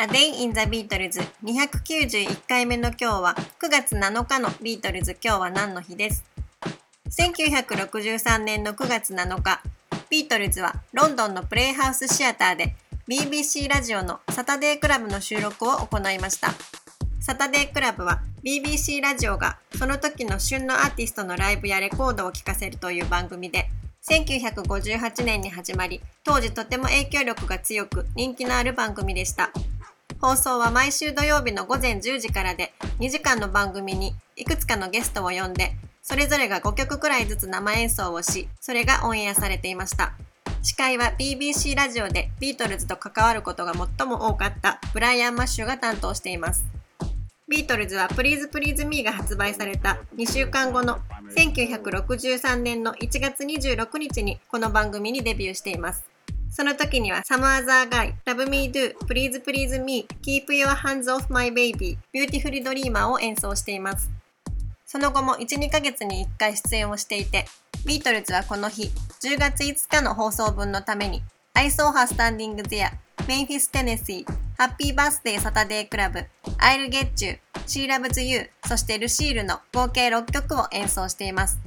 A Day in the Beatles 291回目の今日は9月7日のビートルズ。今日は何の日です？1963年の9月7日。ビートルズはロンドンのプレイハウスシアターで BBC ラジオのサタデークラブの収録を行いました。サタデークラブは BBC ラジオがその時の旬のアーティストのライブやレコードを聴かせるという番組で1958年に始まり当時とても影響力が強く人気のある番組でした。放送は毎週土曜日の午前10時からで、2時間の番組にいくつかのゲストを呼んで、それぞれが5曲くらいずつ生演奏をし、それがオンエアされていました。司会は BBC ラジオでビートルズと関わることが最も多かったブライアン・マッシュが担当しています。ビートルズは Please Please Me が発売された2週間後の1963年の1月26日にこの番組にデビューしています。その時には Some Other Guy, Love Me Do, Please Please Me, Keep Your Hands Off My Baby, Beautiful Dreamer を演奏しています。その後も1、2ヶ月に1回出演をしていて、ビートルズはこの日、10月5日の放送分のために、I Saw Her Standing There, Memphis Tennessee, Happy Birthday Saturday Club, I'll Get You, She Loves You, そしてルシールの合計6曲を演奏しています。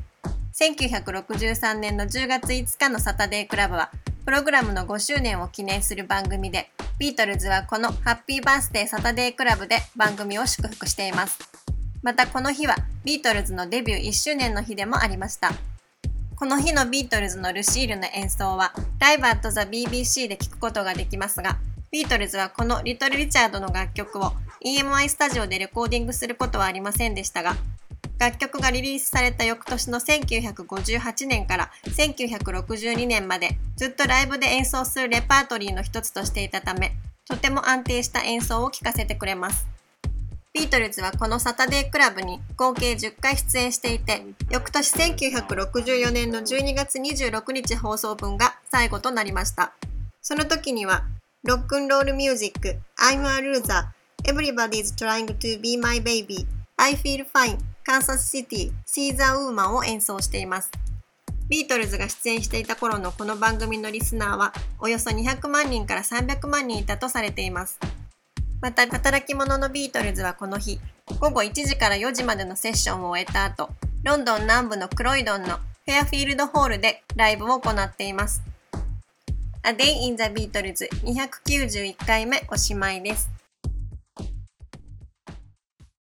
1963年の10月5日のサタデークラブはプログラムの5周年を記念する番組で、ビートルズはこのハッピーバースデーサタデークラブで番組を祝福しています。またこの日はビートルズのデビュー1周年の日でもありました。この日のビートルズのルシールの演奏はライブアットザ BBC で聴くことができますが、ビートルズはこのリトル・リチャードの楽曲を EMI スタジオでレコーディングすることはありませんでしたが、楽曲がリリースされた翌年の1958年から1962年までずっとライブで演奏するレパートリーの一つとしていたため、とても安定した演奏を聴かせてくれます。ビートルズはこのサタデークラブに合計10回出演していて、翌年1964年の12月26日放送分が最後となりました。その時には、ロックンロールミュージック、I'm a loser, Everybody's trying to be my baby, I feel fine, カンサスシティ、シーザーウーマンを演奏しています。ビートルズが出演していた頃のこの番組のリスナーはおよそ200万人から300万人いたとされています。また、働き者のビートルズはこの日、午後1時から4時までのセッションを終えた後、ロンドン南部のクロイドンのフェアフィールドホールでライブを行っています。A Day in the Beatles 291回目おしまいです。